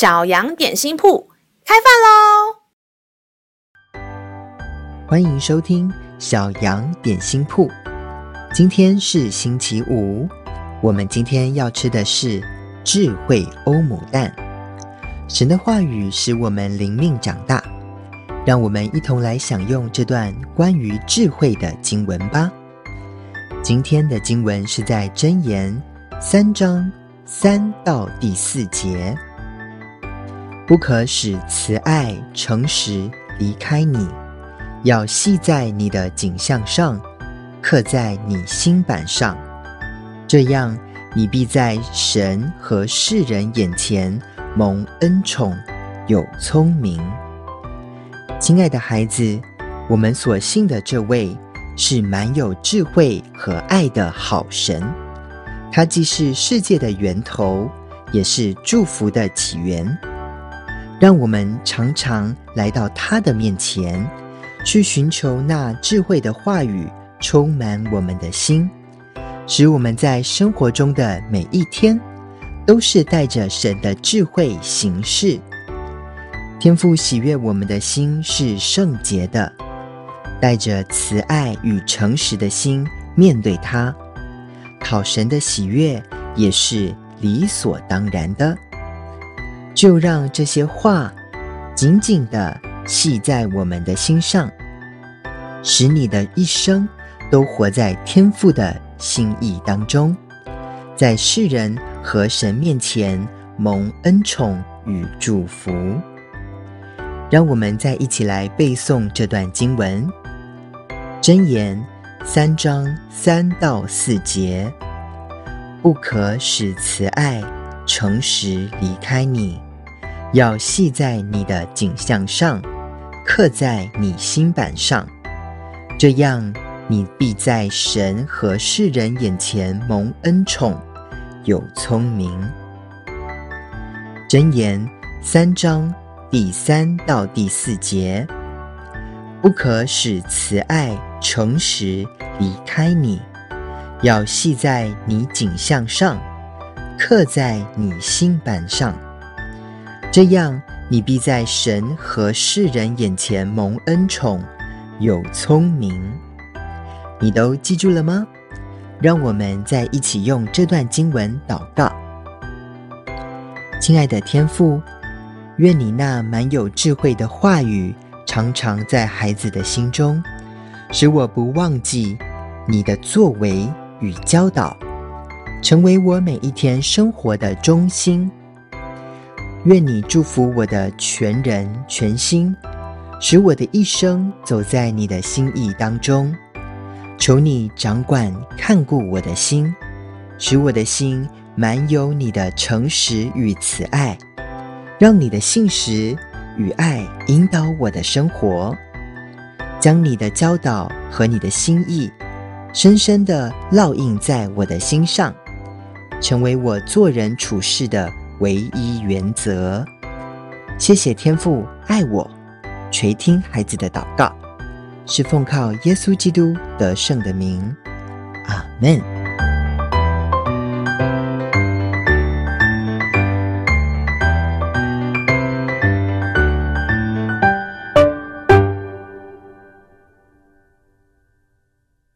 小羊点心铺开饭喽！欢迎收听小羊点心铺。今天是星期五，我们今天要吃的是智慧欧姆蛋。神的话语使我们灵命长大，让我们一同来享用这段关于智慧的经文吧。今天的经文是在箴言三章三到第四节。不可使慈爱、诚实离开你，要系在你的颈项上，刻在你心板上。这样，你必在神和世人眼前蒙恩宠，有聪明。亲爱的孩子，我们所信的这位。是满有智慧和爱的好神，他既是世界的源头，也是祝福的起源。让我们常常来到他的面前，去寻求那智慧的话语，充满我们的心，使我们在生活中的每一天，都是带着神的智慧行事。天父喜悦我们的心是圣洁的。带着慈爱与诚实的心面对他，讨神的喜悦也是理所当然的。就让这些话紧紧地系在我们的心上，使你的一生都活在天父的心意当中，在世人和神面前蒙恩宠与祝福。让我们再一起来背诵这段经文。箴言三章三到四节，不可使慈爱、诚实离开你，要系在你的颈项上，刻在你心板上。这样，你必在神和世人眼前蒙恩宠，有聪明。箴言三章第三到第四节，不可使慈爱。诚实离开你，要系在你颈项上，刻在你心板上。这样，你必在神和世人眼前蒙恩宠，有聪明。你都记住了吗？让我们再一起用这段经文祷告。亲爱的天父，愿你那满有智慧的话语，常常在孩子的心中。使我不忘记你的作为与教导，成为我每一天生活的中心。愿你祝福我的全人全心，使我的一生走在你的心意当中。求你掌管看顾我的心，使我的心满有你的诚实与慈爱，让你的信实与爱引导我的生活。将你的教导和你的心意，深深地烙印在我的心上，成为我做人处事的唯一原则。谢谢天父爱我，垂听孩子的祷告，是奉靠耶稣基督得胜的名。阿门。